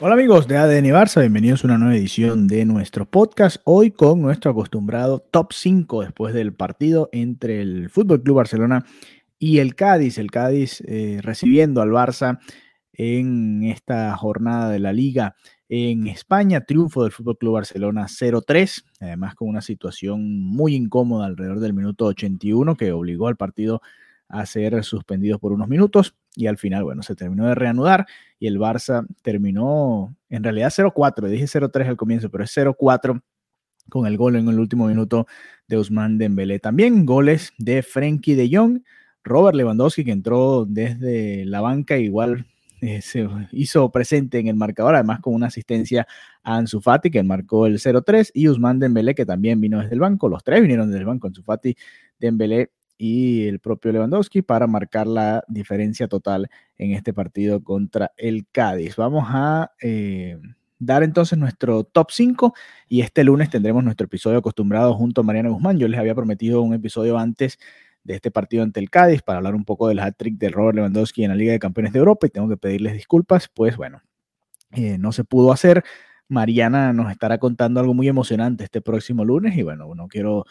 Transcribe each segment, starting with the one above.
Hola amigos de ADN Barça, bienvenidos a una nueva edición de nuestro podcast. Hoy con nuestro acostumbrado top 5 después del partido entre el Fútbol Club Barcelona y el Cádiz. El Cádiz eh, recibiendo al Barça en esta jornada de la Liga en España. Triunfo del Fútbol Club Barcelona 0-3, además con una situación muy incómoda alrededor del minuto 81 que obligó al partido a ser suspendido por unos minutos y al final, bueno, se terminó de reanudar y el Barça terminó en realidad 0-4, dije 0-3 al comienzo, pero es 0-4 con el gol en el último minuto de Usman Dembélé. También goles de Frenkie de Jong, Robert Lewandowski que entró desde la banca igual eh, se hizo presente en el marcador, además con una asistencia a Ansu Fati que marcó el 0-3 y Usman Dembélé que también vino desde el banco, los tres vinieron desde el banco, Ansu Fati, Dembélé y el propio Lewandowski para marcar la diferencia total en este partido contra el Cádiz. Vamos a eh, dar entonces nuestro top 5 y este lunes tendremos nuestro episodio acostumbrado junto a Mariana Guzmán. Yo les había prometido un episodio antes de este partido ante el Cádiz para hablar un poco del hat-trick de Robert Lewandowski en la Liga de Campeones de Europa y tengo que pedirles disculpas, pues bueno, eh, no se pudo hacer. Mariana nos estará contando algo muy emocionante este próximo lunes y bueno, no quiero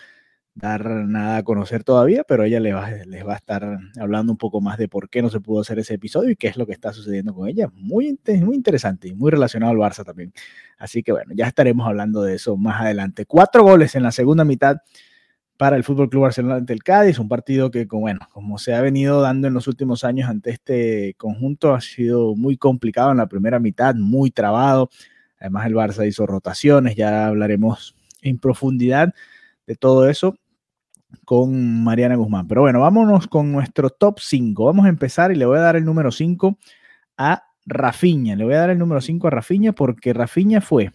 dar nada a conocer todavía, pero ella les va, les va, a estar hablando un poco más de por qué no se pudo hacer ese episodio y qué es lo que está sucediendo con ella. Muy, muy interesante y muy relacionado al Barça también. Así que bueno, ya estaremos hablando de eso más adelante. Cuatro goles en la segunda mitad para el Fútbol Club Barcelona ante el Cádiz, un partido que, bueno, como se ha venido dando en los últimos años ante este conjunto, ha sido muy complicado en la primera mitad, muy trabado. Además, el Barça hizo rotaciones, ya hablaremos en profundidad de todo eso con Mariana Guzmán. Pero bueno, vámonos con nuestro top 5. Vamos a empezar y le voy a dar el número 5 a Rafiña. Le voy a dar el número 5 a Rafiña porque Rafiña fue,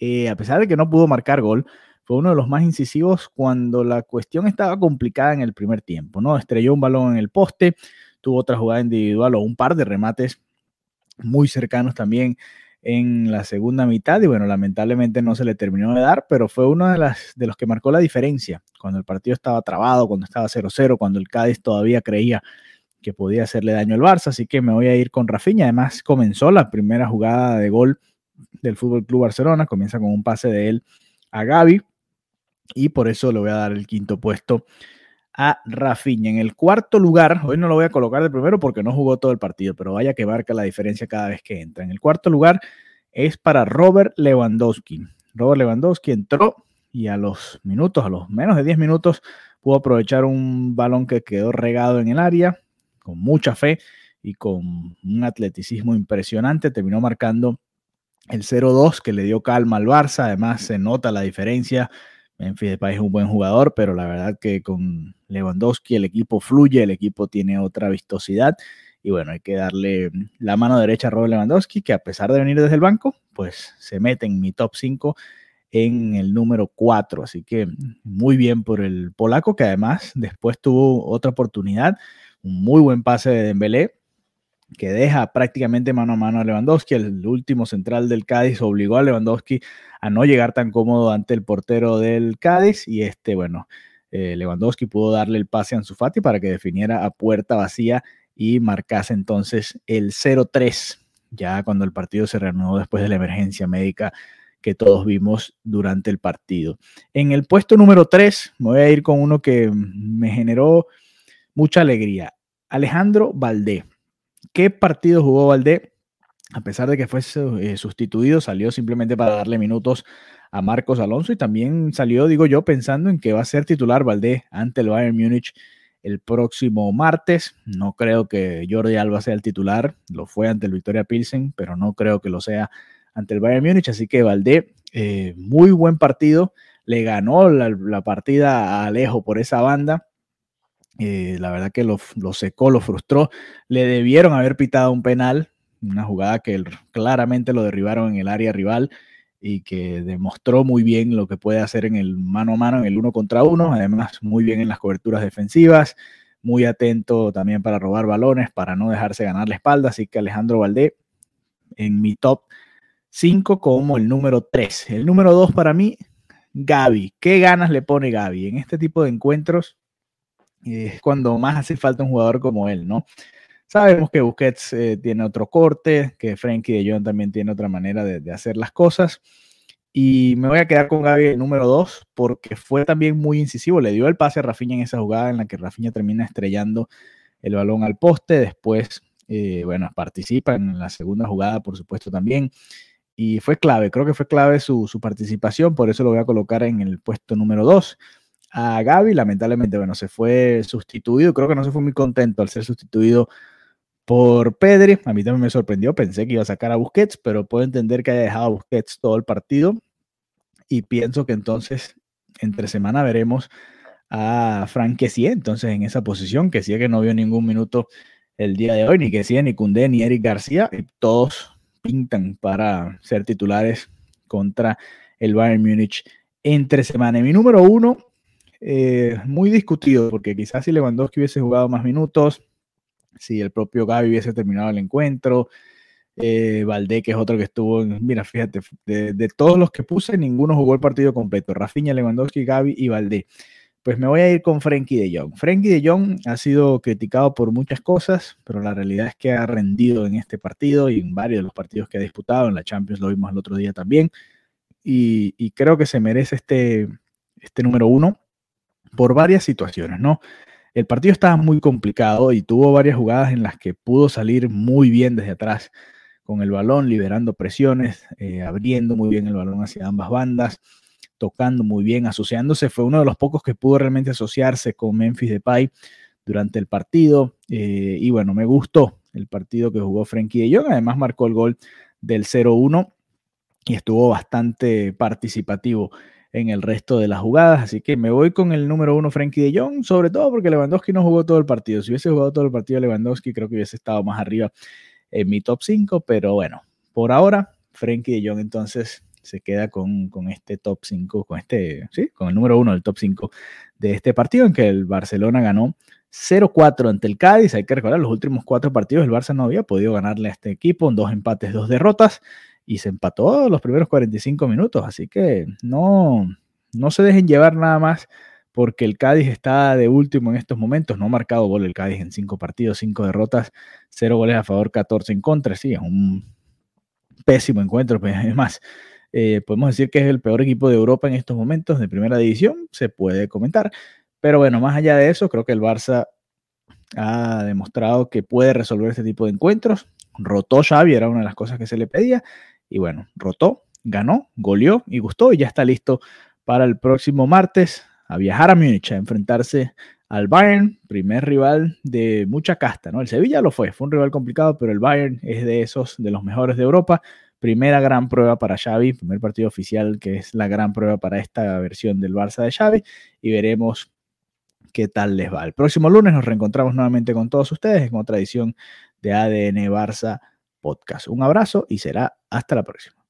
eh, a pesar de que no pudo marcar gol, fue uno de los más incisivos cuando la cuestión estaba complicada en el primer tiempo, ¿no? Estrelló un balón en el poste, tuvo otra jugada individual o un par de remates muy cercanos también en la segunda mitad y bueno, lamentablemente no se le terminó de dar, pero fue uno de, las, de los que marcó la diferencia. Cuando el partido estaba trabado, cuando estaba 0-0, cuando el Cádiz todavía creía que podía hacerle daño al Barça, así que me voy a ir con Rafinha. Además, comenzó la primera jugada de gol del Fútbol Club Barcelona, comienza con un pase de él a Gaby y por eso le voy a dar el quinto puesto a Rafinha. En el cuarto lugar, hoy no lo voy a colocar de primero porque no jugó todo el partido, pero vaya que marca la diferencia cada vez que entra. En el cuarto lugar es para Robert Lewandowski. Robert Lewandowski entró y a los minutos, a los menos de 10 minutos, pudo aprovechar un balón que quedó regado en el área con mucha fe y con un atleticismo impresionante. Terminó marcando el 0-2 que le dio calma al Barça. Además, se nota la diferencia Memphis Depay es un buen jugador, pero la verdad que con Lewandowski el equipo fluye, el equipo tiene otra vistosidad y bueno, hay que darle la mano derecha a Robert Lewandowski, que a pesar de venir desde el banco, pues se mete en mi top 5 en el número 4. Así que muy bien por el polaco, que además después tuvo otra oportunidad, un muy buen pase de Dembélé, que deja prácticamente mano a mano a Lewandowski. El último central del Cádiz obligó a Lewandowski a no llegar tan cómodo ante el portero del Cádiz y este, bueno, eh, Lewandowski pudo darle el pase a Ansu Fati para que definiera a puerta vacía y marcase entonces el 0-3, ya cuando el partido se reanudó después de la emergencia médica que todos vimos durante el partido. En el puesto número 3, me voy a ir con uno que me generó mucha alegría. Alejandro Valdé. ¿Qué partido jugó Valdé? A pesar de que fue eh, sustituido, salió simplemente para darle minutos a Marcos Alonso y también salió, digo yo, pensando en que va a ser titular Valdé ante el Bayern Múnich el próximo martes. No creo que Jordi Alba sea el titular, lo fue ante el Victoria Pilsen, pero no creo que lo sea ante el Bayern Múnich, así que Valdé, eh, muy buen partido. le ganó la, partida a Alejo por esa banda. Eh, la verdad que lo, secó, lo frustró. Le debieron haber pitado un penal, una jugada que claramente lo derribaron en el área rival y que demostró muy bien lo que puede hacer en el mano a mano, en el uno contra uno, además muy bien en las coberturas defensivas, muy atento también para robar balones, para no dejarse ganar la espalda, así que Alejandro Valdé en mi top 5 como el número 3. El número 2 para mí, Gaby. ¿Qué ganas le pone Gaby? En este tipo de encuentros es cuando más hace falta un jugador como él, ¿no? Sabemos que Busquets eh, tiene otro corte, que Frankie de Jong también tiene otra manera de, hacer las cosas. Y me voy a quedar con Gaby el número 2 porque fue también muy incisivo. Le dio el pase a Rafinha en esa jugada en la que Rafinha termina estrellando el balón al poste. Después, eh, bueno, participa en la segunda jugada, por supuesto, también. Y fue clave, creo que fue clave su, su participación. Por eso lo voy a colocar en el puesto número 2 a Gaby. Lamentablemente, bueno, se fue sustituido. Creo que no se fue muy contento al ser sustituido por Pedri. A mí también me sorprendió, pensé que iba a sacar a Busquets, pero puedo entender que haya dejado a Busquets todo el partido. Y pienso que entonces, entre semana, veremos a Frank Kessie, entonces en esa posición, que sí que no vio ningún minuto el día de hoy, ni Kessie, ni Cundé, ni Eric García, y todos pintan para ser titulares contra el Bayern Múnich entre semana. mi número uno, eh, muy discutido, porque quizás si Lewandowski hubiese jugado más minutos, si el propio Gaby hubiese terminado el encuentro. Eh, Valdé, que es otro que estuvo, mira, fíjate, de, todos los que puse, ninguno jugó el partido completo. Rafinha, Lewandowski, Gaby y Valdé. Pues me voy a ir con Frenkie de Jong. Frenkie de Jong ha sido criticado por muchas cosas, pero la realidad es que ha rendido en este partido y en varios de los partidos que ha disputado. En la Champions lo vimos el otro día también. Y, y creo que se merece este, este número uno por varias situaciones, ¿no? El partido estaba muy complicado y tuvo varias jugadas en las que pudo salir muy bien desde atrás con el balón, liberando presiones, eh, abriendo muy bien el balón hacia ambas bandas, tocando muy bien, asociándose. Fue uno de los pocos que pudo realmente asociarse con Memphis Depay durante el partido. Eh, y bueno, me gustó el partido que jugó Frenkie de Jong. Además marcó el gol del 0-1 y estuvo bastante participativo en el resto de las jugadas. Así que me voy con el número uno, Frankie de Jong, sobre todo porque Lewandowski no jugó todo el partido. Si hubiese jugado todo el partido Lewandowski, creo que hubiese estado más arriba en mi top 5, pero bueno, por ahora, Frankie de Jong entonces se queda con, este top 5, con este, sí, con el número uno del top 5 de este partido en que el Barcelona ganó 0-4 ante el Cádiz. Hay que recordar, los últimos cuatro partidos el Barça no había podido ganarle a este equipo, dos empates, dos derrotas y se empató los primeros 45 minutos. Así que no, no se dejen llevar nada más porque el Cádiz está de último en estos momentos. No ha marcado gol el Cádiz en cinco partidos, cinco derrotas, cero goles a favor, 14 en contra. Sí, es un pésimo encuentro. Pues, además, eh, podemos decir que es el peor equipo de Europa en estos momentos de primera división, se puede comentar. Pero bueno, más allá de eso, creo que el Barça ha demostrado que puede resolver este tipo de encuentros. Rotó Xavi, era una de las cosas que se le pedía. Y bueno, rotó, ganó, goleó y gustó y ya está listo para el próximo martes a viajar a Múnich a enfrentarse al Bayern, primer rival de mucha casta, ¿no? El Sevilla lo fue, fue un rival complicado, pero el Bayern es de esos, de los mejores de Europa. Primera gran prueba para Xavi, primer partido oficial que es la gran prueba para esta versión del Barça de Xavi y veremos qué tal les va. El próximo lunes nos reencontramos nuevamente con todos ustedes en otra edición de ADN Barça podcast. Un abrazo y será hasta la próxima.